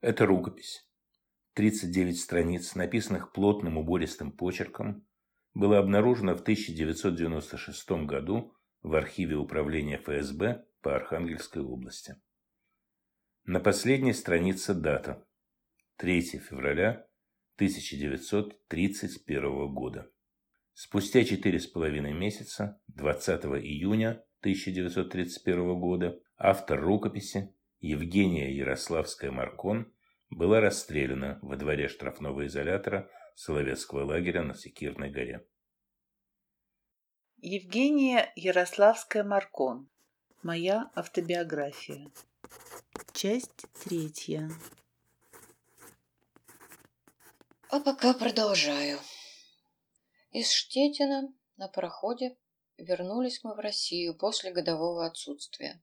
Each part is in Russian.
Это рукопись. 39 страниц, написанных плотным убористым почерком, была обнаружена в 1996 году в архиве управления ФСБ по Архангельской области. На последней странице дата. 3 февраля 1931 года. Спустя четыре с половиной месяца, 20 июня 1931 года, автор рукописи Евгения Ярославская-Маркон была расстреляна во дворе штрафного изолятора Соловецкого лагеря на Секирной горе. Евгения Ярославская-Маркон. Моя автобиография. Часть третья. А пока продолжаю. Из Штетина на пароходе вернулись мы в Россию после годового отсутствия.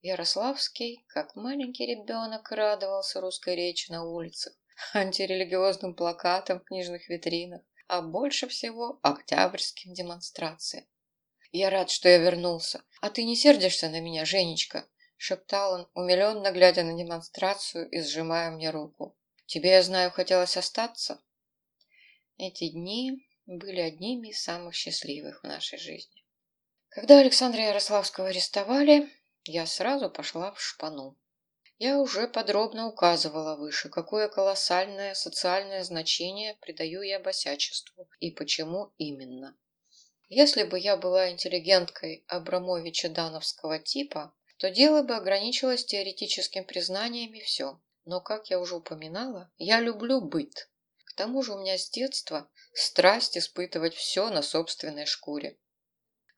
Ярославский, как маленький ребенок, радовался русской речи на улицах, антирелигиозным плакатам в книжных витринах, а больше всего октябрьским демонстрациям. «Я рад, что я вернулся. А ты не сердишься на меня, Женечка?» — шептал он, умиленно глядя на демонстрацию и сжимая мне руку. «Тебе, я знаю, хотелось остаться?» Эти дни были одними из самых счастливых в нашей жизни. Когда Александра Ярославского арестовали, я сразу пошла в шпану. Я уже подробно указывала выше, какое колоссальное социальное значение придаю я босячеству и почему именно. Если бы я была интеллигенткой Абрамовича-Дановского типа, то дело бы ограничилось теоретическим признанием и все. Но, как я уже упоминала, я люблю быт. К тому же у меня с детства страсть испытывать все на собственной шкуре.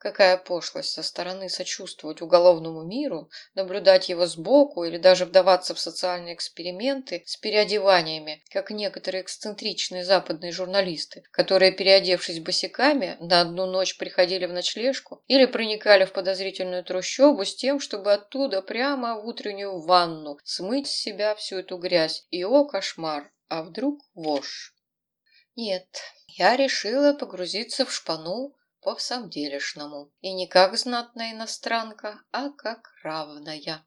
Какая пошлость со стороны сочувствовать уголовному миру, наблюдать его сбоку или даже вдаваться в социальные эксперименты с переодеваниями, как некоторые эксцентричные западные журналисты, которые, переодевшись босиками, на одну ночь приходили в ночлежку или проникали в подозрительную трущобу с тем, чтобы оттуда прямо в утреннюю ванну смыть с себя всю эту грязь. И о, кошмар! А вдруг вошь? Нет, я решила погрузиться в шпану по всамделишному, и не как знатная иностранка, а как равная.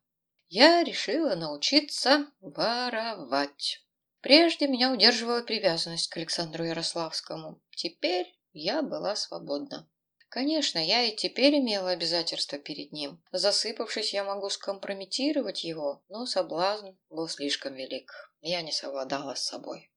Я решила научиться воровать. Прежде меня удерживала привязанность к Александру Ярославскому. Теперь я была свободна. Конечно, я и теперь имела обязательства перед ним. Засыпавшись, я могу скомпрометировать его, но соблазн был слишком велик. Я не совладала с собой.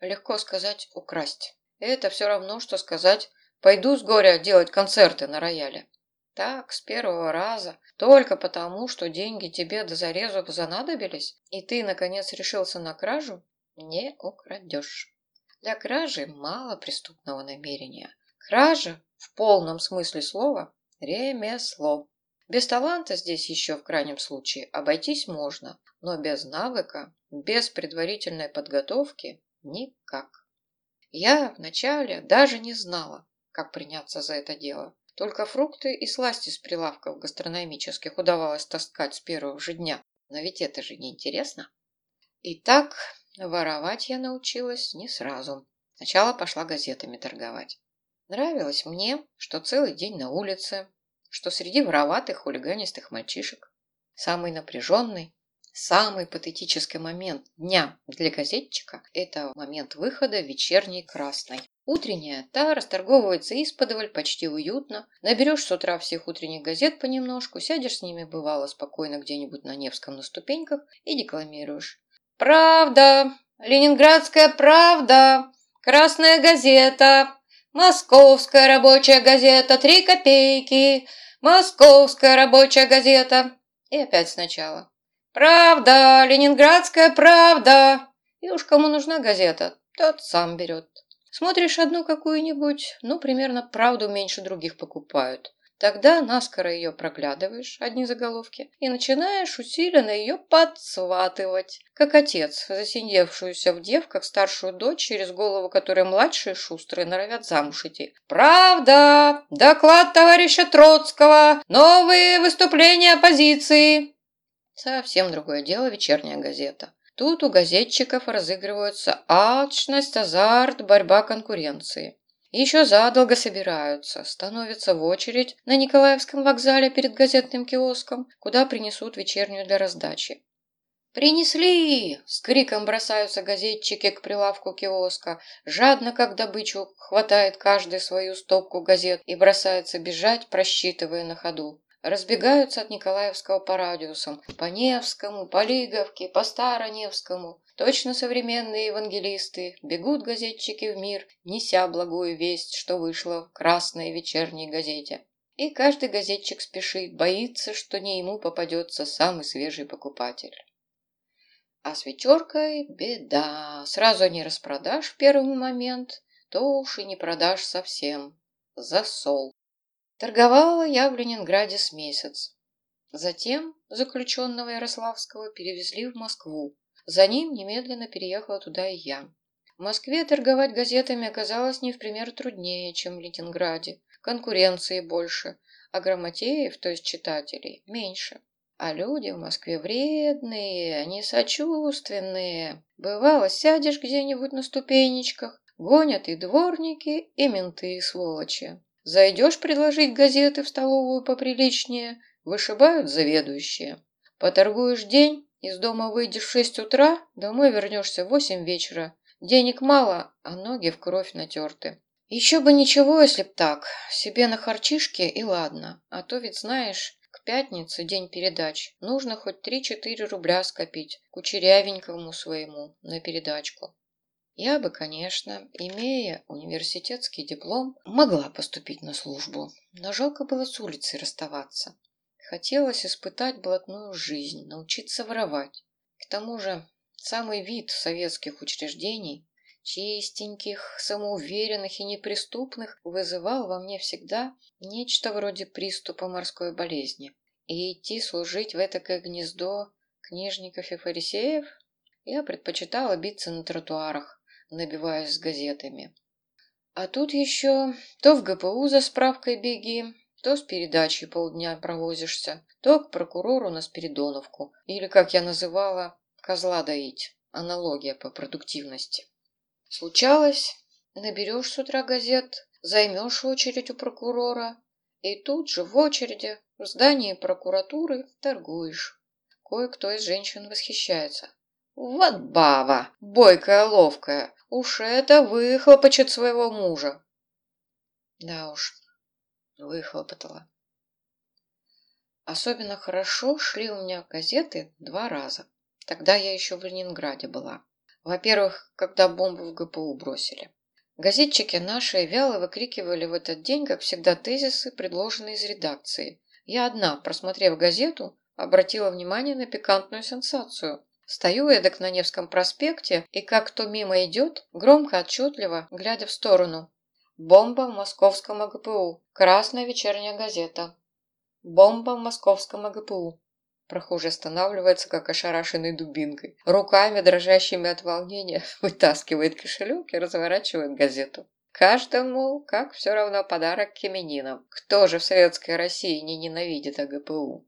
Легко сказать «украсть». Это все равно, что сказать Пойду с горя делать концерты на рояле. Так, с первого раза, только потому, что деньги тебе до зарезу занадобились, и ты, наконец, решился на кражу, не украдешь. Для кражи мало преступного намерения. Кража, в полном смысле слова, ремесло. Без таланта здесь еще в крайнем случае обойтись можно, но без навыка, без предварительной подготовки никак. Я вначале даже не знала, как приняться за это дело. Только фрукты и сласти с прилавков гастрономических удавалось таскать с первого же дня. Но ведь это же не интересно. Итак, воровать я научилась не сразу. Сначала пошла газетами торговать. Нравилось мне, что целый день на улице, что среди вороватых хулиганистых мальчишек. Самый напряженный, самый патетический момент дня для газетчика – это момент выхода вечерней красной. Утренняя, та расторговывается исподволь, почти уютно. Наберешь с утра всех утренних газет понемножку, сядешь с ними, бывало, спокойно где-нибудь на Невском на ступеньках и декламируешь. «Правда! Ленинградская правда! Красная газета! Московская рабочая газета! Три копейки! Московская рабочая газета!» И опять сначала. «Правда! Ленинградская правда!» И уж кому нужна газета, тот сам берет. Смотришь одну какую-нибудь, ну, примерно правду меньше других покупают. Тогда наскоро ее проглядываешь, одни заголовки, и начинаешь усиленно ее подсватывать, как отец, засидевшуюся в девках старшую дочь, через голову которой младшие шустрые норовят замуж идти. «Правда! Доклад товарища Троцкого! Новые выступления оппозиции!» Совсем другое дело вечерняя газета. Тут у газетчиков разыгрываются алчность, азарт, борьба конкуренции. Еще задолго собираются, становятся в очередь на Николаевском вокзале перед газетным киоском, куда принесут вечернюю для раздачи. «Принесли!» — с криком бросаются газетчики к прилавку киоска. Жадно, как добычу, хватает каждый свою стопку газет и бросается бежать, просчитывая на ходу. Разбегаются от Николаевского по радиусам. По Невскому, по Лиговке, по Староневскому. Точно современные евангелисты. Бегут газетчики в мир, неся благую весть, что вышло в красной вечерней газете. И каждый газетчик спешит, боится, что не ему попадется самый свежий покупатель. А с вечеркой беда. Сразу не распродашь в первый момент, то уж и не продашь совсем. Засол. Торговала я в Ленинграде с месяц. Затем заключенного Ярославского перевезли в Москву. За ним немедленно переехала туда и я. В Москве торговать газетами оказалось не в пример труднее, чем в Ленинграде. Конкуренции больше, а грамотеев, то есть читателей, меньше. А люди в Москве вредные, несочувственные. Бывало, сядешь где-нибудь на ступенечках, гонят и дворники, и менты, сволочи. Зайдешь предложить газеты в столовую поприличнее, вышибают заведующие. Поторгуешь день, из дома выйдешь в шесть утра, домой вернешься в восемь вечера. Денег мало, а ноги в кровь натерты. Еще бы ничего, если б так, себе на харчишке и ладно, а то ведь знаешь, пятнице, день передач, нужно хоть три-четыре рубля скопить кучерявенькому своему на передачку. Я бы, конечно, имея университетский диплом, могла поступить на службу, но жалко было с улицы расставаться. Хотелось испытать блатную жизнь, научиться воровать. К тому же самый вид советских учреждений, чистеньких, самоуверенных и неприступных, вызывал во мне всегда нечто вроде приступа морской болезни. И идти служить в этакое гнездо книжников и фарисеев я предпочитала биться на тротуарах, набиваясь с газетами. А тут еще то в ГПУ за справкой беги, то с передачей полдня провозишься, то к прокурору на Спиридоновку, или, как я называла, козла доить, аналогия по продуктивности. Случалось, наберешь с утра газет, займешь очередь у прокурора, и тут же в очереди в здании прокуратуры торгуешь. Кое-кто из женщин восхищается. Вот баба, бойкая, ловкая, уж это выхлопочет своего мужа. Да уж, выхлопотала. Особенно хорошо шли у меня газеты два раза. Тогда я еще в Ленинграде была. Во-первых, когда бомбу в ГПУ бросили. Газетчики наши вяло выкрикивали в этот день, как всегда, тезисы, предложенные из редакции. Я одна, просмотрев газету, обратила внимание на пикантную сенсацию. Стою эдак на Невском проспекте, и как кто мимо идет, громко, отчетливо, глядя в сторону. Бомба в московском АГПУ. Красная вечерняя газета. Бомба в московском АГПУ. Прохожий останавливается, как ошарашенный дубинкой. Руками, дрожащими от волнения, вытаскивает кошелек и разворачивает газету. Каждому, как все равно, подарок к именинам. Кто же в советской России не ненавидит АГПУ?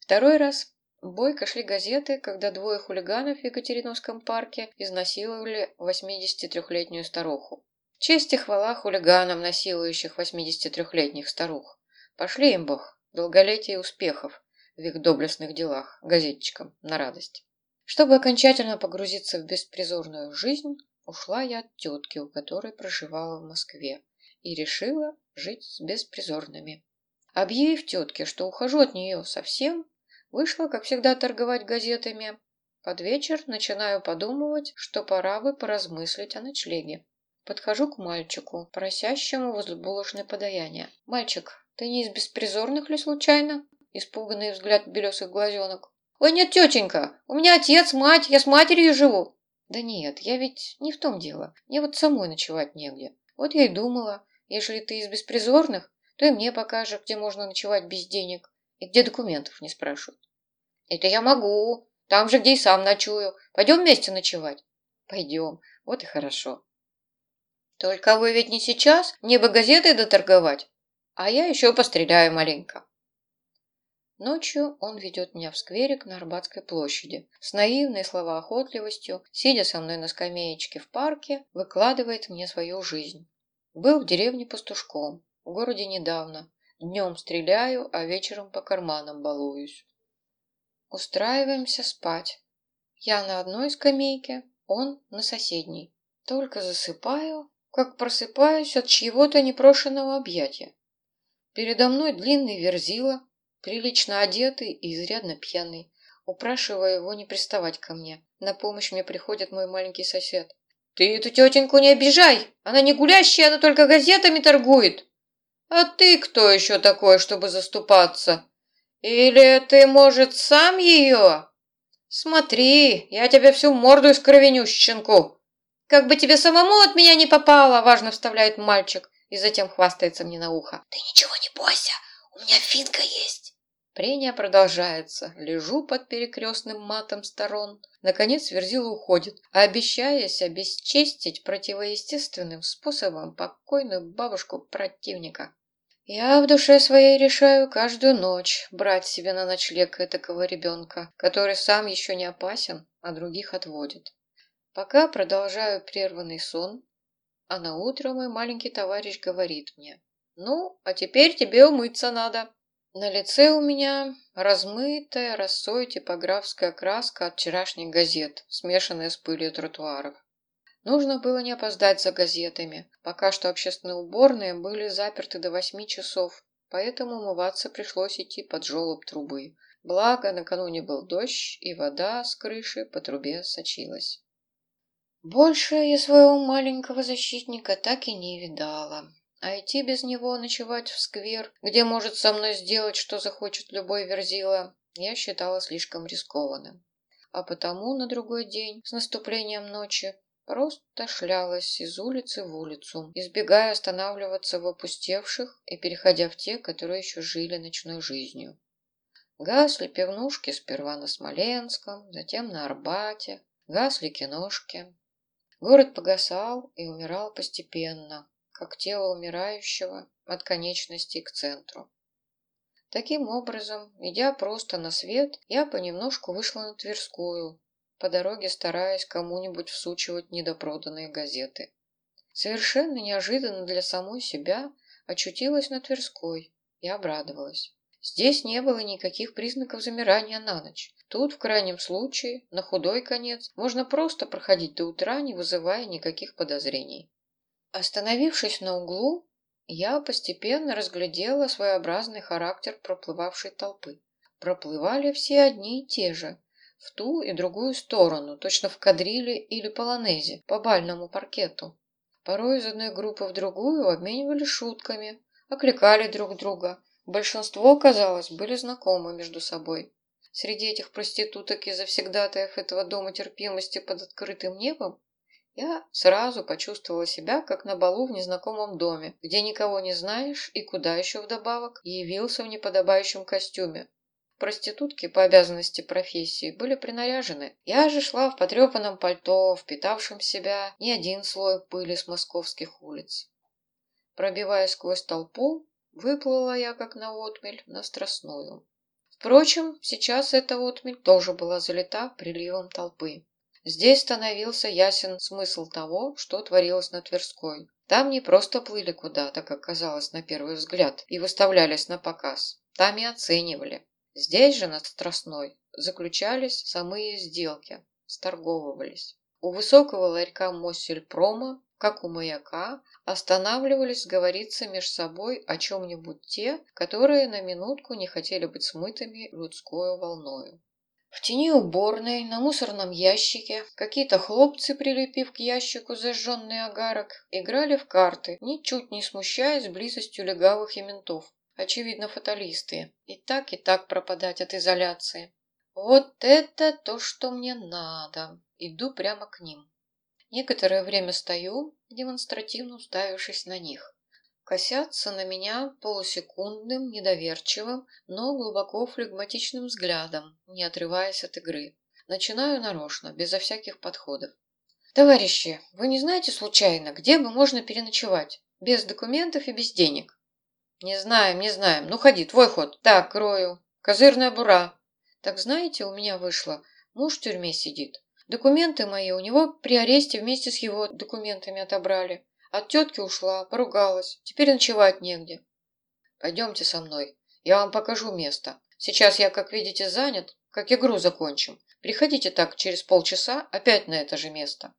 Второй раз бойко шли газеты, когда двое хулиганов в Екатериновском парке изнасиловали 83-летнюю старуху. Честь и хвала хулиганам, насилующих 83-летних старух. Пошли им, бог, долголетия и успехов в их доблестных делах газетчикам на радость. Чтобы окончательно погрузиться в беспризорную жизнь, ушла я от тетки, у которой проживала в Москве, и решила жить с беспризорными. Объявив тетке, что ухожу от нее совсем, вышла, как всегда, торговать газетами. Под вечер начинаю подумывать, что пора бы поразмыслить о ночлеге. Подхожу к мальчику, просящему возле булочной подаяния. «Мальчик, ты не из беспризорных ли случайно?» Испуганный взгляд белесых глазенок. «Ой, нет, тетенька, у меня отец, мать, я с матерью живу». «Да нет, я ведь не в том дело. Мне вот самой ночевать негде. Вот я и думала, если ты из беспризорных, то и мне покажешь, где можно ночевать без денег и где документов не спрашивают». «Это я могу. Там же, где и сам ночую. Пойдем вместе ночевать?» «Пойдем. Вот и хорошо». «Только вы ведь не сейчас? Мне бы газеты доторговать, а я еще постреляю маленько». Ночью он ведет меня в скверик на Арбатской площади. С наивной словоохотливостью, сидя со мной на скамеечке в парке, выкладывает мне свою жизнь. Был в деревне пастушком, в городе недавно. Днем стреляю, а вечером по карманам балуюсь. Устраиваемся спать. Я на одной скамейке, он на соседней. Только засыпаю, как просыпаюсь от чьего-то непрошенного объятия. Передо мной длинный верзила, прилично одетый и изрядно пьяный. Упрашивая его не приставать ко мне. На помощь мне приходит мой маленький сосед. «Ты эту тетеньку не обижай! Она не гулящая, она только газетами торгует!» «А ты кто еще такой, чтобы заступаться? Или ты, может, сам ее?» «Смотри, я тебе всю морду искровеню, щенку!» «Как бы тебе самому от меня не попало!» – важно вставляет мальчик и затем хвастается мне на ухо. «Ты ничего не бойся, у меня финка есть!» Прения продолжается. Лежу под перекрестным матом сторон. Наконец Верзила уходит, обещаясь обесчестить противоестественным способом покойную бабушку противника. Я в душе своей решаю каждую ночь брать себе на ночлег этакого ребенка, который сам еще не опасен, а других отводит. Пока продолжаю прерванный сон, а на утро мой маленький товарищ говорит мне, «Ну, а теперь тебе умыться надо». На лице у меня размытая росой типографская краска от вчерашних газет, смешанная с пылью тротуаров. Нужно было не опоздать за газетами. Пока что общественные уборные были заперты до восьми часов, поэтому умываться пришлось идти под желоб трубы. Благо, накануне был дождь, и вода с крыши по трубе сочилась. Больше я своего маленького защитника так и не видала. А идти без него ночевать в сквер, где может со мной сделать, что захочет любой верзила, я считала слишком рискованным. А потому на другой день, с наступлением ночи, Просто шлялась из улицы в улицу, избегая останавливаться в опустевших и переходя в те, которые еще жили ночной жизнью. Гасли пивнушки сперва на Смоленском, затем на Арбате, гасли киношки. Город погасал и умирал постепенно, как тело умирающего от конечностей к центру. Таким образом, идя просто на свет, я понемножку вышла на Тверскую, по дороге стараясь кому-нибудь всучивать недопроданные газеты. Совершенно неожиданно для самой себя очутилась на Тверской и обрадовалась. Здесь не было никаких признаков замирания на ночь. Тут, в крайнем случае, на худой конец, можно просто проходить до утра, не вызывая никаких подозрений. Остановившись на углу, я постепенно разглядела своеобразный характер проплывавшей толпы. Проплывали все одни и те же, в ту и другую сторону, точно в кадриле или полонезе, по бальному паркету. Порой из одной группы в другую обменивались шутками, окликали друг друга. Большинство, казалось, были знакомы между собой. Среди этих проституток и завсегдатаев этого дома терпимости под открытым небом я сразу почувствовала себя, как на балу в незнакомом доме, где никого не знаешь и куда еще вдобавок явился в неподобающем костюме, Проститутки по обязанности профессии были принаряжены. Я же шла в потрепанном пальто, впитавшем в себя не один слой пыли с московских улиц. Пробивая сквозь толпу, выплыла я, как на отмель, на Страстную. Впрочем, сейчас эта отмель тоже была залита приливом толпы. Здесь становился ясен смысл того, что творилось на Тверской. Там не просто плыли куда-то, как казалось на первый взгляд, и выставлялись на показ. Там и оценивали. Здесь же, на Страстной, заключались самые сделки, сторговывались. У высокого ларька Моссельпрома, как у маяка, останавливались сговориться между собой о чем-нибудь те, которые на минутку не хотели быть смытыми людскую волною. В тени уборной, на мусорном ящике, какие-то хлопцы, прилепив к ящику зажженный агарок, играли в карты, ничуть не смущаясь близостью легавых и ментов. Очевидно, фаталисты. И так, и так пропадать от изоляции. Вот это то, что мне надо. Иду прямо к ним. Некоторое время стою, демонстративно уставившись на них. Косятся на меня полусекундным, недоверчивым, но глубоко флегматичным взглядом, не отрываясь от игры. Начинаю нарочно, безо всяких подходов. «Товарищи, вы не знаете случайно, где бы можно переночевать? Без документов и без денег?» «Не знаем, не знаем. Ну, ходи, твой ход. Так, крою. Козырная бура. Так знаете, у меня вышло. Муж в тюрьме сидит. Документы мои у него при аресте вместе с его документами отобрали. От тетки ушла, поругалась. Теперь ночевать негде. Пойдемте со мной. Я вам покажу место. Сейчас я, как видите, занят. как игру закончим. Приходите так через полчаса опять на это же место.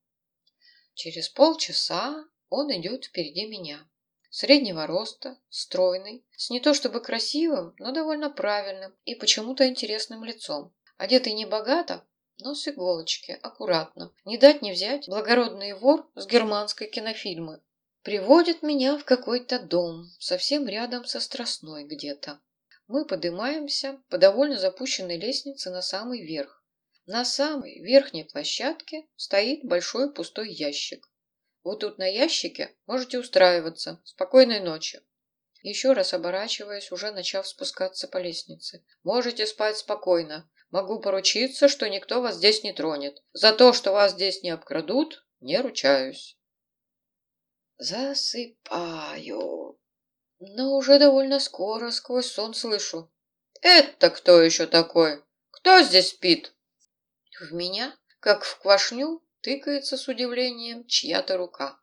Через полчаса он идет впереди меня. Среднего роста, стройный, с не то чтобы красивым, но довольно правильным и почему-то интересным лицом. Одетый не богато, но с иголочки, аккуратно. Не дать не взять благородный вор с германской кинофильмы. Приводит меня в какой-то дом, совсем рядом со Страстной где-то. Мы поднимаемся по довольно запущенной лестнице на самый верх. На самой верхней площадке стоит большой пустой ящик. Вот тут на ящике можете устраиваться. Спокойной ночи. Еще раз оборачиваясь, уже начав спускаться по лестнице. Можете спать спокойно. Могу поручиться, что никто вас здесь не тронет. За то, что вас здесь не обкрадут, не ручаюсь. Засыпаю. Но уже довольно скоро сквозь сон слышу. Это кто еще такой? Кто здесь спит? В меня, как в квашню, тыкается с удивлением чья-то рука.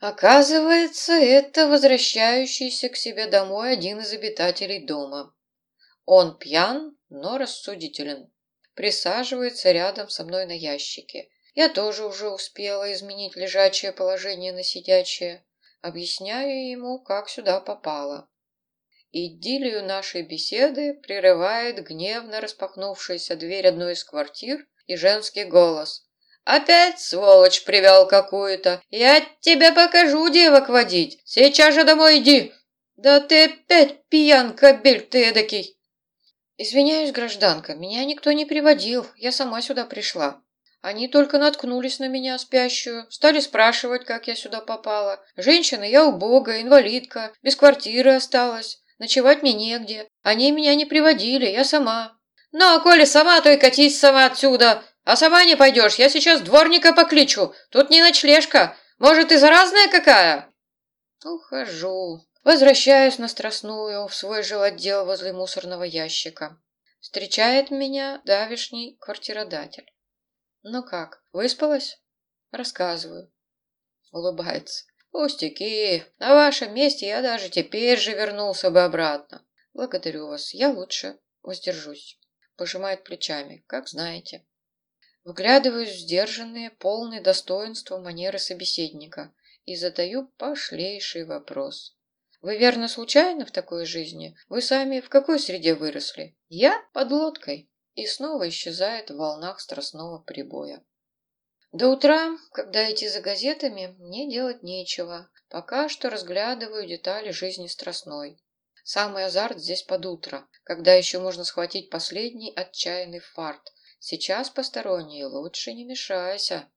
Оказывается, это возвращающийся к себе домой один из обитателей дома. Он пьян, но рассудителен. Присаживается рядом со мной на ящике. Я тоже уже успела изменить лежачее положение на сидячее. Объясняю ему, как сюда попала. Идиллию нашей беседы прерывает гневно распахнувшаяся дверь одной из квартир и женский голос. «Опять, сволочь, привел какую-то! Я тебе покажу девок водить! Сейчас же домой иди! Да ты опять пьян, кобель ты эдакий!» «Извиняюсь, гражданка, меня никто не приводил, я сама сюда пришла. Они только наткнулись на меня спящую, стали спрашивать, как я сюда попала. Женщина, я убогая, инвалидка, без квартиры осталась, ночевать мне негде. Они меня не приводили, я сама». «Ну, а коли сама, то и катись сама отсюда!» А сама не пойдешь, я сейчас дворника покличу. Тут не ночлежка. Может, и заразная какая? Ухожу. Возвращаюсь на Страстную, в свой жилотдел возле мусорного ящика. Встречает меня давишний квартиродатель. Ну как, выспалась? Рассказываю. Улыбается. Пустяки. На вашем месте я даже теперь же вернулся бы обратно. Благодарю вас. Я лучше воздержусь. Пожимает плечами. Как знаете. Вглядываюсь в сдержанные, полные достоинства манеры собеседника и задаю пошлейший вопрос. Вы верно случайно в такой жизни? Вы сами в какой среде выросли? Я под лодкой. И снова исчезает в волнах страстного прибоя. До утра, когда идти за газетами, мне делать нечего. Пока что разглядываю детали жизни страстной. Самый азарт здесь под утро, когда еще можно схватить последний отчаянный фарт, Сейчас посторонние лучше не мешайся.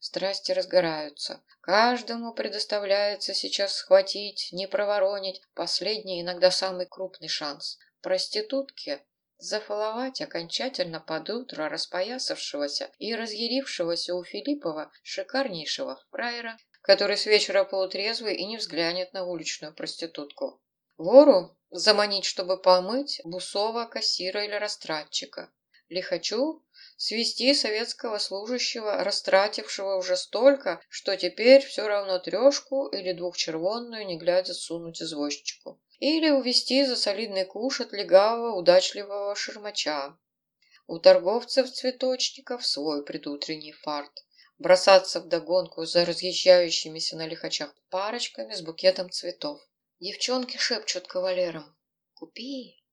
Страсти разгораются. Каждому предоставляется сейчас схватить, не проворонить последний, иногда самый крупный шанс. Проститутке зафаловать окончательно под утро распоясавшегося и разъярившегося у Филиппова шикарнейшего фраера, который с вечера полутрезвый и не взглянет на уличную проститутку. Вору заманить, чтобы помыть бусова, кассира или растратчика. Лихачу свести советского служащего, растратившего уже столько, что теперь все равно трешку или двухчервонную, не глядя, сунуть извозчику. Или увести за солидный куш от легавого, удачливого шермача. У торговцев-цветочников свой предутренний фарт. Бросаться в догонку за разъезжающимися на лихачах парочками с букетом цветов. Девчонки шепчут кавалерам «Купи,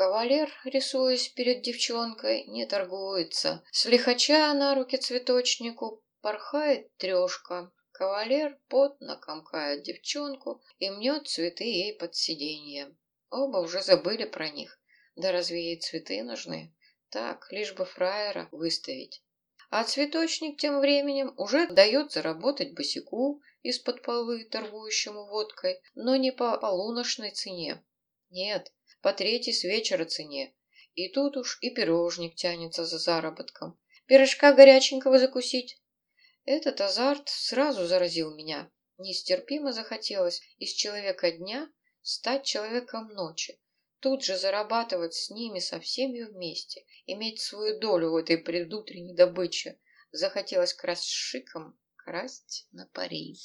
Кавалер, рисуясь перед девчонкой, не торгуется. С лихача на руки цветочнику порхает трешка. Кавалер потно комкает девчонку и мнет цветы ей под сиденье. Оба уже забыли про них. Да разве ей цветы нужны? Так, лишь бы фраера выставить. А цветочник тем временем уже дает заработать босику из-под полы, торгующему водкой, но не по полуношной цене. Нет, по третьей с вечера цене. И тут уж и пирожник тянется за заработком. Пирожка горяченького закусить. Этот азарт сразу заразил меня. Нестерпимо захотелось из человека дня стать человеком ночи. Тут же зарабатывать с ними со всеми вместе, иметь свою долю в этой предутренней добыче. Захотелось красть шиком, красть на пари.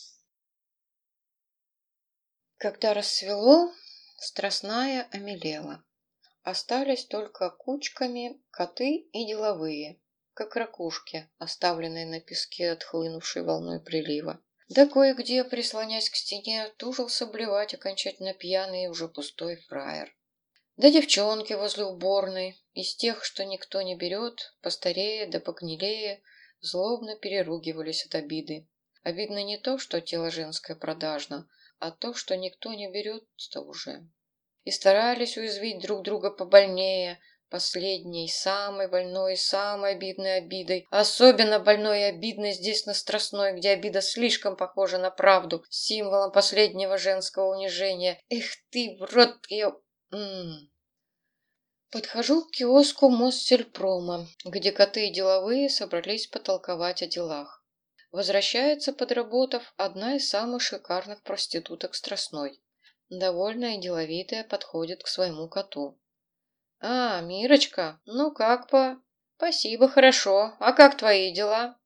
Когда рассвело, Страстная омелела. Остались только кучками коты и деловые, как ракушки, оставленные на песке отхлынувшей волной прилива. Да кое-где, прислонясь к стене, тужился блевать окончательно пьяный и уже пустой фраер. Да девчонки возле уборной, из тех, что никто не берет, постарее да погнилее, злобно переругивались от обиды. Обидно не то, что тело женское продажно, а то, что никто не берет-то уже. И старались уязвить друг друга побольнее, последней, самой больной, самой обидной обидой. Особенно больной и обидной здесь на Страстной, где обида слишком похожа на правду, символом последнего женского унижения. Эх ты, в рот ее... Подхожу к киоску Моссельпрома, где коты и деловые собрались потолковать о делах. Возвращается, подработав, одна из самых шикарных проституток Страстной. Довольная и деловитая подходит к своему коту. «А, Мирочка, ну как по...» «Спасибо, хорошо. А как твои дела?»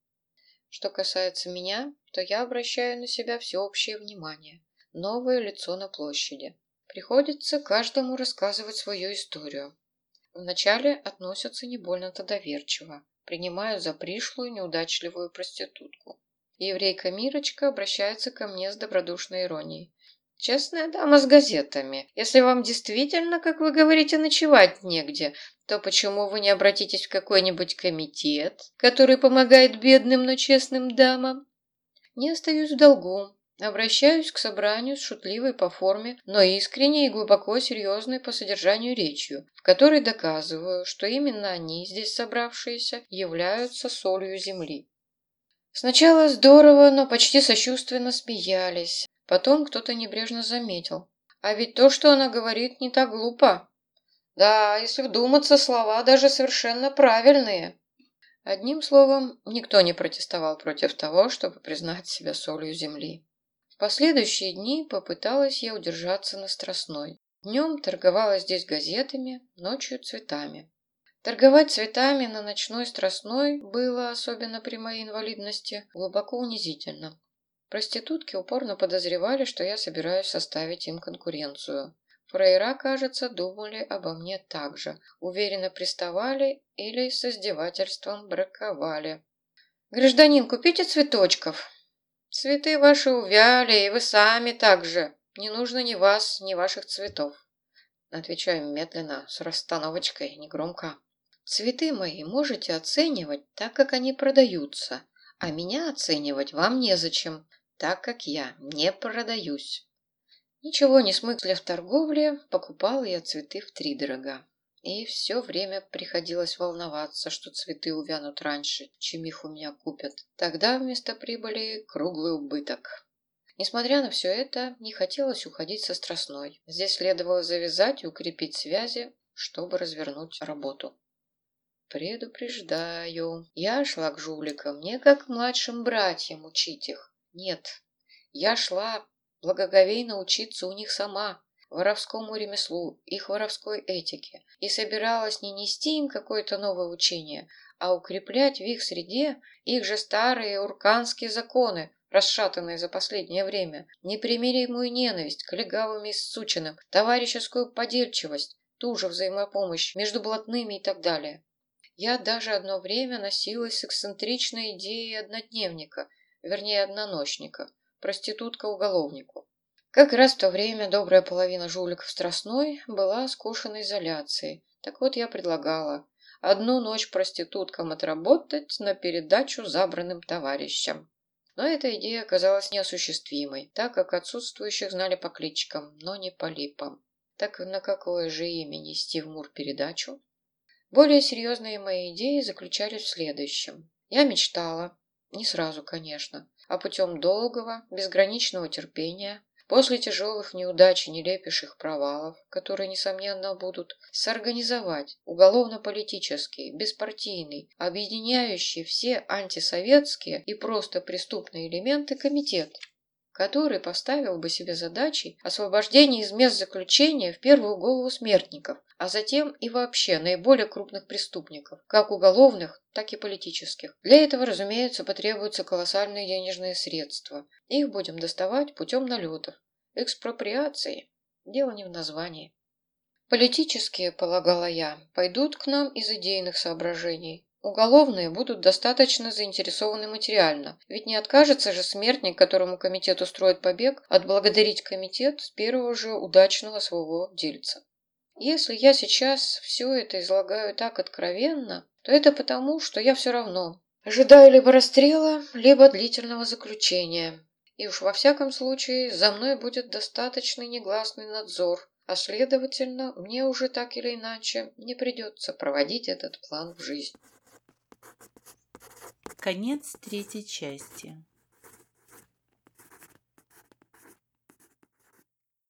Что касается меня, то я обращаю на себя всеобщее внимание. Новое лицо на площади. Приходится каждому рассказывать свою историю. Вначале относятся не больно-то доверчиво, принимаю за пришлую неудачливую проститутку. Еврейка Мирочка обращается ко мне с добродушной иронией. «Честная дама с газетами, если вам действительно, как вы говорите, ночевать негде, то почему вы не обратитесь в какой-нибудь комитет, который помогает бедным, но честным дамам?» Не остаюсь в долгу, Обращаюсь к собранию с шутливой по форме, но искренней и глубоко серьезной по содержанию речью, в которой доказываю, что именно они, здесь собравшиеся, являются солью земли. Сначала здорово, но почти сочувственно смеялись. Потом кто-то небрежно заметил. А ведь то, что она говорит, не так глупо. Да, если вдуматься, слова даже совершенно правильные. Одним словом, никто не протестовал против того, чтобы признать себя солью земли последующие дни попыталась я удержаться на Страстной. Днем торговала здесь газетами, ночью цветами. Торговать цветами на ночной Страстной было, особенно при моей инвалидности, глубоко унизительно. Проститутки упорно подозревали, что я собираюсь составить им конкуренцию. Фрейра, кажется, думали обо мне так же. Уверенно приставали или с издевательством браковали. «Гражданин, купите цветочков!» Цветы ваши увяли, и вы сами так же. Не нужно ни вас, ни ваших цветов. Отвечаю медленно, с расстановочкой, негромко. Цветы мои можете оценивать так, как они продаются, а меня оценивать вам незачем, так как я не продаюсь. Ничего не смысля в торговле, покупала я цветы втридорога. И все время приходилось волноваться, что цветы увянут раньше, чем их у меня купят. Тогда вместо прибыли круглый убыток. Несмотря на все это, не хотелось уходить со Страстной. Здесь следовало завязать и укрепить связи, чтобы развернуть работу. Предупреждаю, я шла к жуликам не как младшим братьям учить их. Нет, я шла благоговейно учиться у них сама, воровскому ремеслу, их воровской этике, и собиралась не нести им какое-то новое учение, а укреплять в их среде их же старые урканские законы, расшатанные за последнее время, непримиримую ненависть к легавым и сученным, товарищескую подельчивость, ту же взаимопомощь между блатными и так далее. Я даже одно время носилась с эксцентричной идеей однодневника, вернее одноночника, проститутка-уголовнику. Как раз в то время добрая половина жуликов Страстной была скушена изоляцией. Так вот я предлагала одну ночь проституткам отработать на передачу забранным товарищам. Но эта идея оказалась неосуществимой, так как отсутствующих знали по кличкам, но не по липам. Так на какое же имя нести в Мур передачу? Более серьезные мои идеи заключались в следующем. Я мечтала, не сразу, конечно, а путем долгого, безграничного терпения после тяжелых неудач и нелепейших провалов, которые, несомненно, будут, сорганизовать уголовно-политический, беспартийный, объединяющий все антисоветские и просто преступные элементы комитет, который поставил бы себе задачей освобождение из мест заключения в первую голову смертников, а затем и вообще наиболее крупных преступников, как уголовных, так и политических. Для этого, разумеется, потребуются колоссальные денежные средства. Их будем доставать путем налетов, экспроприации. Дело не в названии. Политические, полагала я, пойдут к нам из идейных соображений. Уголовные будут достаточно заинтересованы материально, ведь не откажется же смертник, которому комитет устроит побег, отблагодарить комитет с первого же удачного своего дельца. Если я сейчас все это излагаю так откровенно, то это потому, что я все равно ожидаю либо расстрела, либо длительного заключения. И уж во всяком случае за мной будет достаточный негласный надзор, а следовательно, мне уже так или иначе не придется проводить этот план в жизнь. Конец третьей части.